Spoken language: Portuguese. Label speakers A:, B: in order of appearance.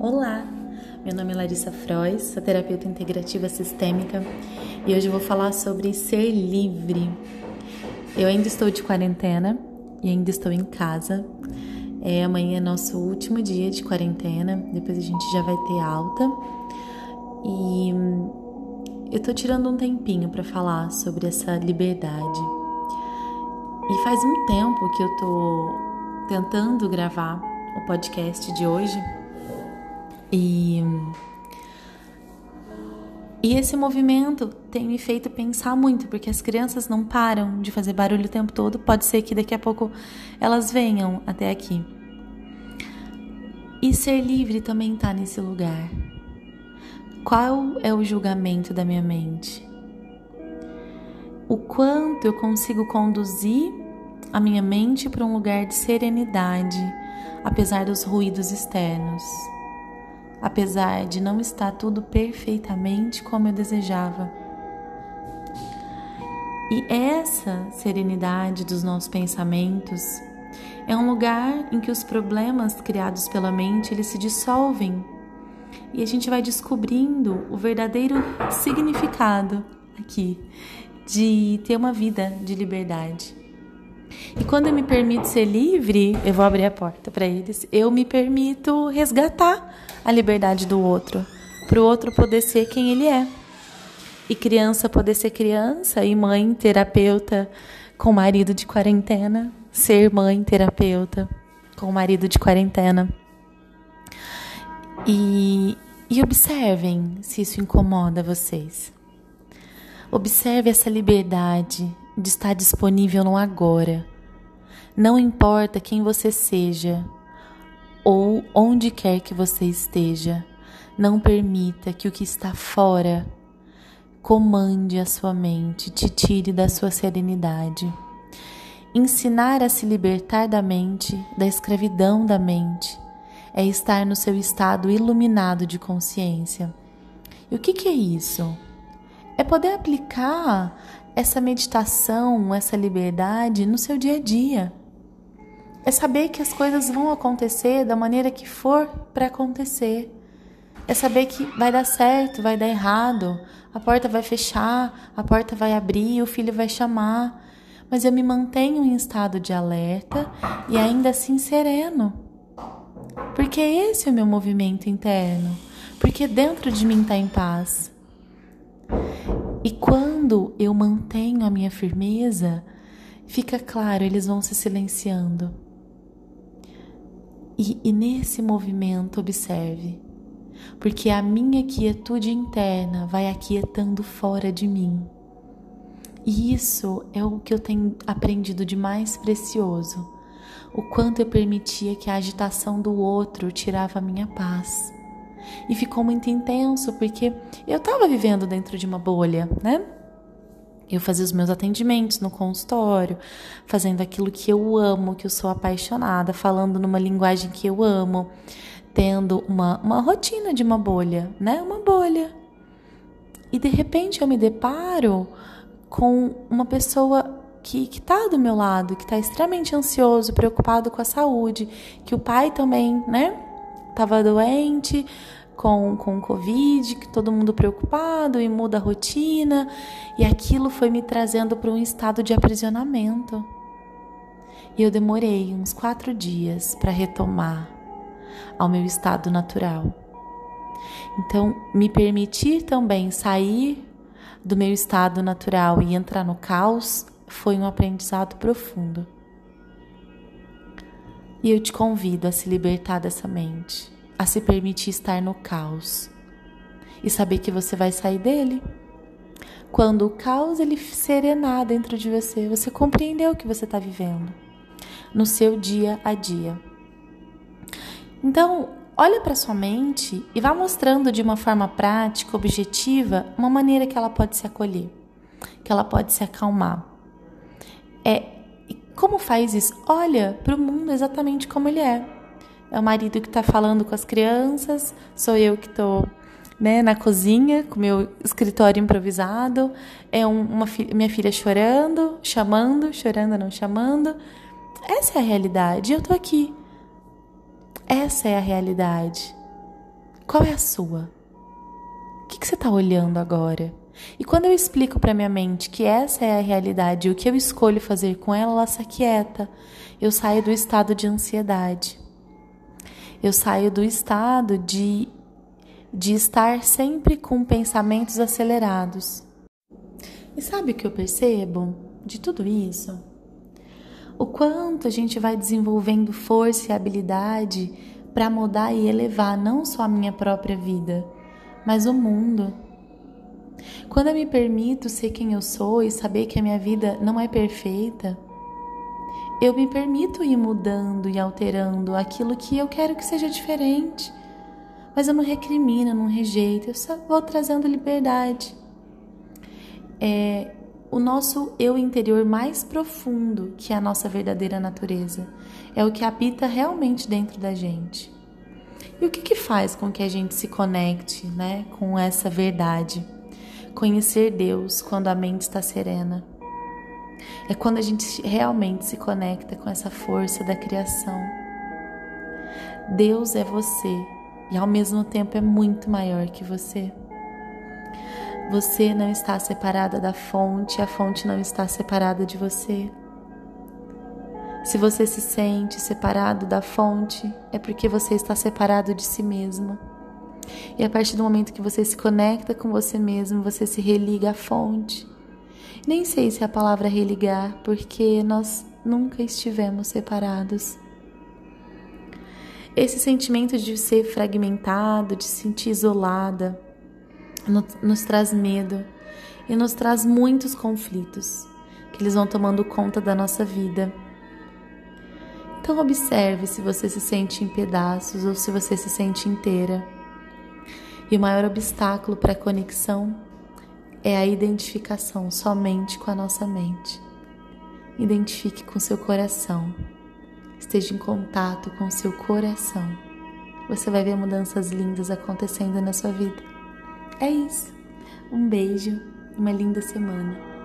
A: Olá, meu nome é Larissa Frois, sou terapeuta integrativa sistêmica e hoje eu vou falar sobre ser livre. Eu ainda estou de quarentena e ainda estou em casa. É, amanhã é nosso último dia de quarentena, depois a gente já vai ter alta. E eu tô tirando um tempinho para falar sobre essa liberdade. E faz um tempo que eu tô tentando gravar o podcast de hoje e, e esse movimento tem me feito pensar muito, porque as crianças não param de fazer barulho o tempo todo. Pode ser que daqui a pouco elas venham até aqui. E ser livre também está nesse lugar. Qual é o julgamento da minha mente? O quanto eu consigo conduzir a minha mente para um lugar de serenidade, apesar dos ruídos externos apesar de não estar tudo perfeitamente como eu desejava. E essa serenidade dos nossos pensamentos é um lugar em que os problemas criados pela mente eles se dissolvem e a gente vai descobrindo o verdadeiro significado aqui de ter uma vida de liberdade. E quando eu me permito ser livre, eu vou abrir a porta para eles, eu me permito resgatar a liberdade do outro, para o outro poder ser quem ele é. E criança poder ser criança, e mãe terapeuta com marido de quarentena, ser mãe terapeuta com marido de quarentena. E, e observem se isso incomoda vocês. Observe essa liberdade de estar disponível no agora. Não importa quem você seja ou onde quer que você esteja, não permita que o que está fora comande a sua mente, te tire da sua serenidade. Ensinar a se libertar da mente, da escravidão da mente, é estar no seu estado iluminado de consciência. E o que, que é isso? É poder aplicar essa meditação, essa liberdade no seu dia a dia. É saber que as coisas vão acontecer da maneira que for para acontecer. É saber que vai dar certo, vai dar errado, a porta vai fechar, a porta vai abrir, o filho vai chamar. Mas eu me mantenho em estado de alerta e ainda assim sereno. Porque esse é o meu movimento interno. Porque dentro de mim está em paz. E quando eu mantenho a minha firmeza, fica claro, eles vão se silenciando. E, e nesse movimento, observe, porque a minha quietude interna vai aquietando fora de mim. E isso é o que eu tenho aprendido de mais precioso. O quanto eu permitia que a agitação do outro tirava a minha paz. E ficou muito intenso porque eu estava vivendo dentro de uma bolha, né? Eu fazia os meus atendimentos no consultório, fazendo aquilo que eu amo, que eu sou apaixonada, falando numa linguagem que eu amo, tendo uma, uma rotina de uma bolha, né? Uma bolha. E de repente eu me deparo com uma pessoa que está do meu lado, que está extremamente ansioso, preocupado com a saúde, que o pai também, né? Estava doente, com, com Covid, que todo mundo preocupado e muda a rotina, e aquilo foi me trazendo para um estado de aprisionamento. E eu demorei uns quatro dias para retomar ao meu estado natural. Então, me permitir também sair do meu estado natural e entrar no caos foi um aprendizado profundo. E eu te convido a se libertar dessa mente a se permitir estar no caos e saber que você vai sair dele. Quando o caos ele serenar dentro de você, você compreendeu o que você está vivendo no seu dia a dia. Então, olha para sua mente e vá mostrando de uma forma prática, objetiva, uma maneira que ela pode se acolher, que ela pode se acalmar. É, como faz isso? Olha para o mundo exatamente como ele é é o marido que está falando com as crianças, sou eu que estou né, na cozinha com meu escritório improvisado, é um, uma fi minha filha chorando, chamando, chorando não chamando. Essa é a realidade. Eu estou aqui. Essa é a realidade. Qual é a sua? O que, que você está olhando agora? E quando eu explico para minha mente que essa é a realidade e o que eu escolho fazer com ela, ela se aquieta. Eu saio do estado de ansiedade. Eu saio do estado de, de estar sempre com pensamentos acelerados. E sabe o que eu percebo de tudo isso? O quanto a gente vai desenvolvendo força e habilidade para mudar e elevar não só a minha própria vida, mas o mundo. Quando eu me permito ser quem eu sou e saber que a minha vida não é perfeita, eu me permito ir mudando e alterando aquilo que eu quero que seja diferente. Mas eu não recrimino, não rejeito, eu só vou trazendo liberdade. É o nosso eu interior mais profundo, que é a nossa verdadeira natureza. É o que habita realmente dentro da gente. E o que, que faz com que a gente se conecte né, com essa verdade? Conhecer Deus quando a mente está serena. É quando a gente realmente se conecta com essa força da criação. Deus é você e ao mesmo tempo é muito maior que você. Você não está separada da fonte, a fonte não está separada de você. Se você se sente separado da fonte, é porque você está separado de si mesmo. E a partir do momento que você se conecta com você mesmo, você se religa à fonte. Nem sei se é a palavra religar, porque nós nunca estivemos separados. Esse sentimento de ser fragmentado, de se sentir isolada, nos traz medo e nos traz muitos conflitos que eles vão tomando conta da nossa vida. Então observe se você se sente em pedaços ou se você se sente inteira. E o maior obstáculo para a conexão é a identificação somente com a nossa mente. Identifique com seu coração. Esteja em contato com seu coração. Você vai ver mudanças lindas acontecendo na sua vida. É isso. Um beijo e uma linda semana.